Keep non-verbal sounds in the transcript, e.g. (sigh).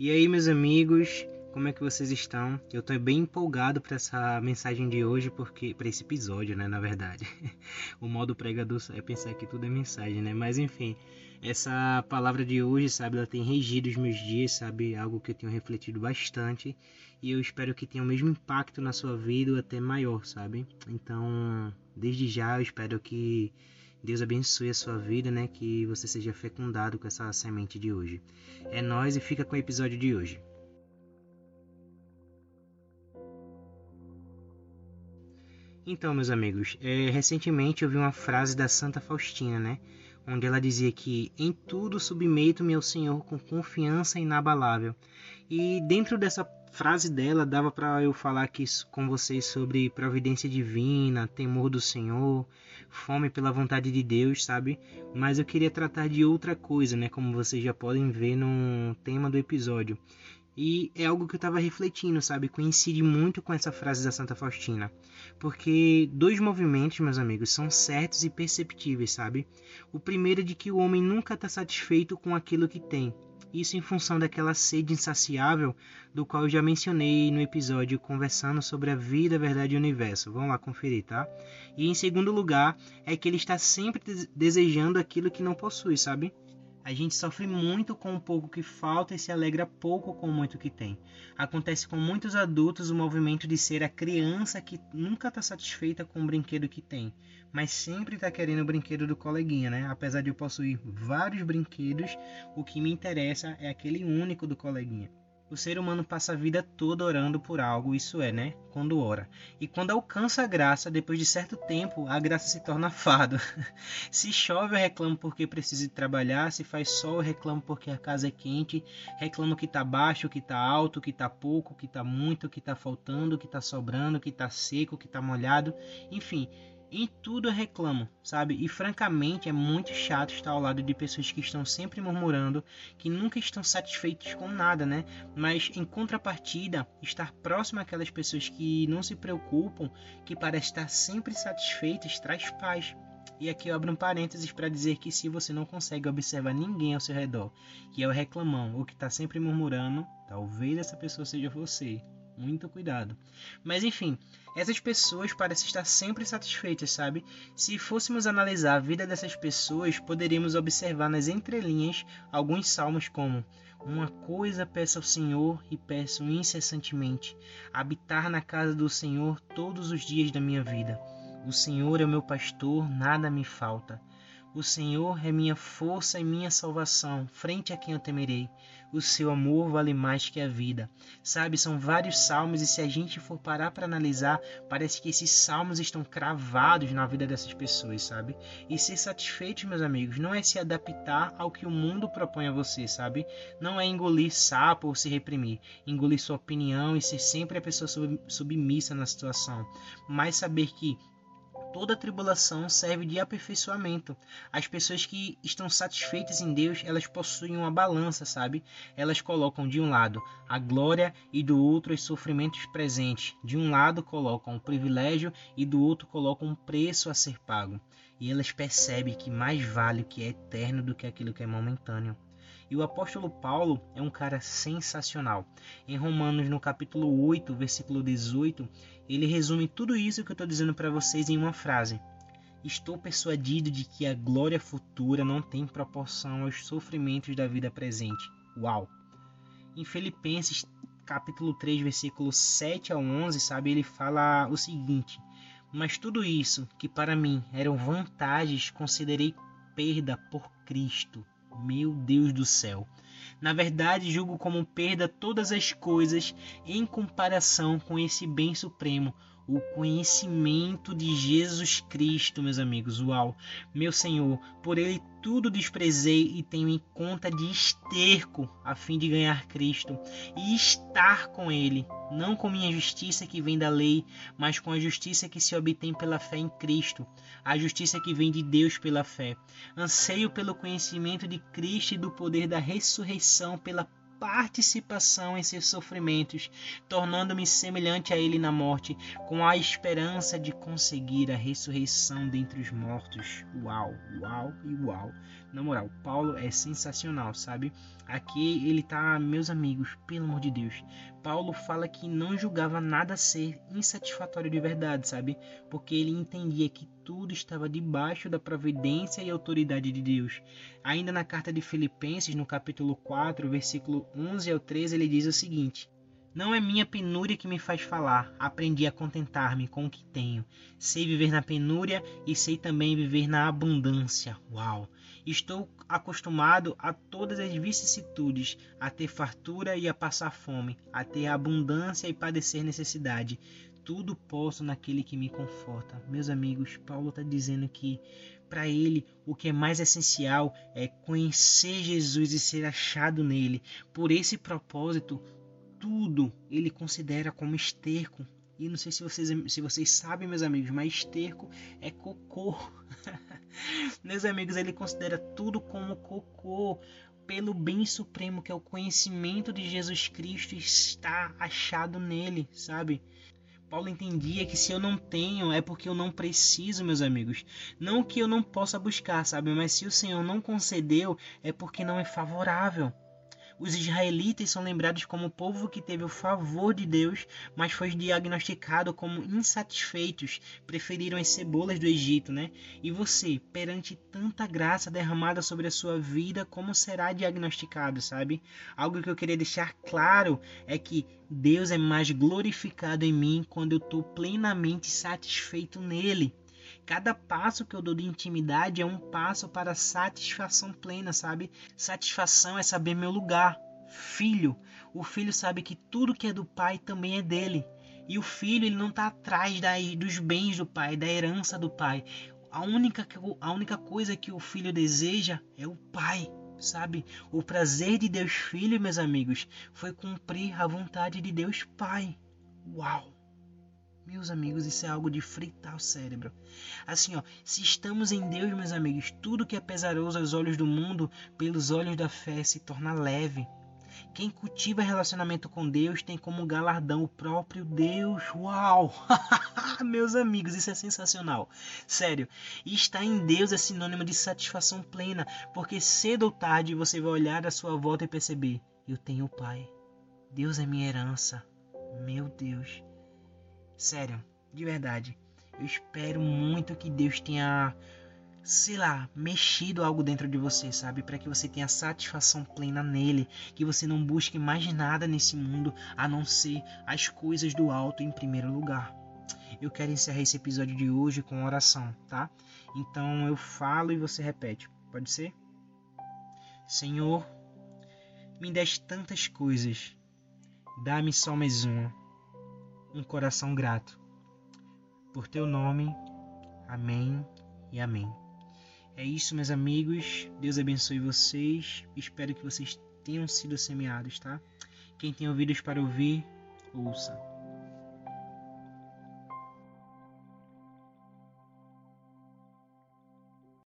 E aí, meus amigos, como é que vocês estão? Eu tô bem empolgado para essa mensagem de hoje, porque para esse episódio, né, na verdade. (laughs) o modo pregador é pensar que tudo é mensagem, né? Mas enfim, essa palavra de hoje, sabe, ela tem regido os meus dias, sabe, algo que eu tenho refletido bastante, e eu espero que tenha o mesmo impacto na sua vida ou até maior, sabe? Então, desde já eu espero que Deus abençoe a sua vida, né? Que você seja fecundado com essa semente de hoje. É nós e fica com o episódio de hoje. Então, meus amigos, é, recentemente eu vi uma frase da Santa Faustina, né? Onde ela dizia que em tudo submeto-me ao Senhor com confiança inabalável. E dentro dessa frase dela dava para eu falar aqui com vocês sobre providência divina, temor do Senhor, fome pela vontade de Deus, sabe? Mas eu queria tratar de outra coisa, né? Como vocês já podem ver no tema do episódio. E é algo que eu estava refletindo, sabe? Coincide muito com essa frase da Santa Faustina. Porque dois movimentos, meus amigos, são certos e perceptíveis, sabe? O primeiro é de que o homem nunca está satisfeito com aquilo que tem. Isso em função daquela sede insaciável do qual eu já mencionei no episódio conversando sobre a vida, a verdade e o universo. Vamos lá conferir, tá? E em segundo lugar, é que ele está sempre desejando aquilo que não possui, sabe? A gente sofre muito com o pouco que falta e se alegra pouco com o muito que tem. Acontece com muitos adultos o movimento de ser a criança que nunca está satisfeita com o brinquedo que tem, mas sempre está querendo o brinquedo do coleguinha, né? Apesar de eu possuir vários brinquedos, o que me interessa é aquele único do coleguinha. O ser humano passa a vida toda orando por algo, isso é, né? Quando ora. E quando alcança a graça, depois de certo tempo, a graça se torna (laughs) fado. se chove, eu reclamo porque preciso trabalhar. Se faz sol, eu reclamo porque a casa é quente. Reclamo que tá baixo, que tá alto, que tá pouco, que tá muito, que tá faltando, que tá sobrando, que tá seco, que tá molhado. Enfim, em tudo eu reclamo, sabe? E francamente é muito chato estar ao lado de pessoas que estão sempre murmurando, que nunca estão satisfeitos com nada, né? Mas em contrapartida, estar próximo àquelas pessoas que não se preocupam, que parecem estar sempre satisfeitas, traz paz. E aqui eu abro um parênteses para dizer que se você não consegue observar ninguém ao seu redor, que é o reclamão ou que está sempre murmurando, talvez essa pessoa seja você. Muito cuidado. Mas enfim, essas pessoas parecem estar sempre satisfeitas, sabe? Se fôssemos analisar a vida dessas pessoas, poderíamos observar nas entrelinhas alguns salmos como uma coisa peço ao Senhor e peço incessantemente: habitar na casa do Senhor todos os dias da minha vida. O Senhor é o meu pastor, nada me falta. O Senhor é minha força e minha salvação, frente a quem eu temerei. O seu amor vale mais que a vida. Sabe, são vários salmos e se a gente for parar para analisar, parece que esses salmos estão cravados na vida dessas pessoas, sabe? E ser satisfeito, meus amigos, não é se adaptar ao que o mundo propõe a você, sabe? Não é engolir sapo ou se reprimir, engolir sua opinião e ser sempre a pessoa submissa na situação, mas saber que toda tribulação serve de aperfeiçoamento. As pessoas que estão satisfeitas em Deus, elas possuem uma balança, sabe? Elas colocam de um lado a glória e do outro os sofrimentos presentes. De um lado colocam o privilégio e do outro colocam um preço a ser pago. E elas percebem que mais vale o que é eterno do que aquilo que é momentâneo. E o apóstolo Paulo é um cara sensacional. Em Romanos, no capítulo 8, versículo 18, ele resume tudo isso que eu estou dizendo para vocês em uma frase. Estou persuadido de que a glória futura não tem proporção aos sofrimentos da vida presente. Uau! Em Filipenses, capítulo 3, versículo 7 a 11, sabe, ele fala o seguinte: Mas tudo isso, que para mim eram vantagens, considerei perda por Cristo meu Deus do céu. Na verdade, julgo como perda todas as coisas em comparação com esse bem supremo, o conhecimento de Jesus Cristo, meus amigos. Uau! Meu Senhor, por ele tudo desprezei e tenho em conta de esterco a fim de ganhar Cristo e estar com ele, não com minha justiça que vem da lei, mas com a justiça que se obtém pela fé em Cristo, a justiça que vem de Deus pela fé. Anseio pelo conhecimento de Cristo e do poder da ressurreição pela participação em seus sofrimentos, tornando-me semelhante a ele na morte, com a esperança de conseguir a ressurreição dentre os mortos. Uau, uau e uau. Na moral, Paulo é sensacional, sabe? Aqui ele tá, meus amigos, pelo amor de Deus. Paulo fala que não julgava nada ser insatisfatório de verdade, sabe? Porque ele entendia que tudo estava debaixo da providência e autoridade de Deus. Ainda na carta de Filipenses, no capítulo 4, versículo 11 ao 13, ele diz o seguinte: não é minha penúria que me faz falar. Aprendi a contentar-me com o que tenho. Sei viver na penúria e sei também viver na abundância. Uau! Estou acostumado a todas as vicissitudes, a ter fartura e a passar fome, a ter abundância e padecer necessidade. Tudo posso naquele que me conforta. Meus amigos, Paulo está dizendo que para ele o que é mais essencial é conhecer Jesus e ser achado nele. Por esse propósito, tudo ele considera como esterco. E não sei se vocês, se vocês sabem, meus amigos, mas esterco é cocô. (laughs) meus amigos, ele considera tudo como cocô. Pelo bem supremo que é o conhecimento de Jesus Cristo está achado nele, sabe? Paulo entendia que se eu não tenho é porque eu não preciso, meus amigos. Não que eu não possa buscar, sabe? Mas se o Senhor não concedeu, é porque não é favorável. Os israelitas são lembrados como o povo que teve o favor de Deus, mas foi diagnosticado como insatisfeitos, preferiram as cebolas do Egito, né? E você, perante tanta graça derramada sobre a sua vida, como será diagnosticado, sabe? Algo que eu queria deixar claro é que Deus é mais glorificado em mim quando eu estou plenamente satisfeito nele. Cada passo que eu dou de intimidade é um passo para satisfação plena, sabe? Satisfação é saber meu lugar. Filho, o filho sabe que tudo que é do pai também é dele. E o filho ele não está atrás dos bens do pai, da herança do pai. A única, a única coisa que o filho deseja é o pai, sabe? O prazer de Deus Filho, meus amigos, foi cumprir a vontade de Deus Pai. Uau! Meus amigos, isso é algo de fritar o cérebro. Assim, ó, se estamos em Deus, meus amigos, tudo que é pesaroso aos olhos do mundo, pelos olhos da fé, se torna leve. Quem cultiva relacionamento com Deus tem como galardão o próprio Deus. Uau! (laughs) Meus amigos, isso é sensacional. Sério. Estar em Deus é sinônimo de satisfação plena, porque cedo ou tarde você vai olhar à sua volta e perceber: eu tenho o Pai. Deus é minha herança. Meu Deus. Sério, de verdade. Eu espero muito que Deus tenha, sei lá, mexido algo dentro de você, sabe? Para que você tenha satisfação plena nele. Que você não busque mais nada nesse mundo a não ser as coisas do alto em primeiro lugar. Eu quero encerrar esse episódio de hoje com oração, tá? Então eu falo e você repete. Pode ser? Senhor, me des tantas coisas. Dá-me só mais uma um coração grato. Por teu nome, amém e amém. É isso, meus amigos. Deus abençoe vocês. Espero que vocês tenham sido semeados, tá? Quem tem ouvidos para ouvir, ouça.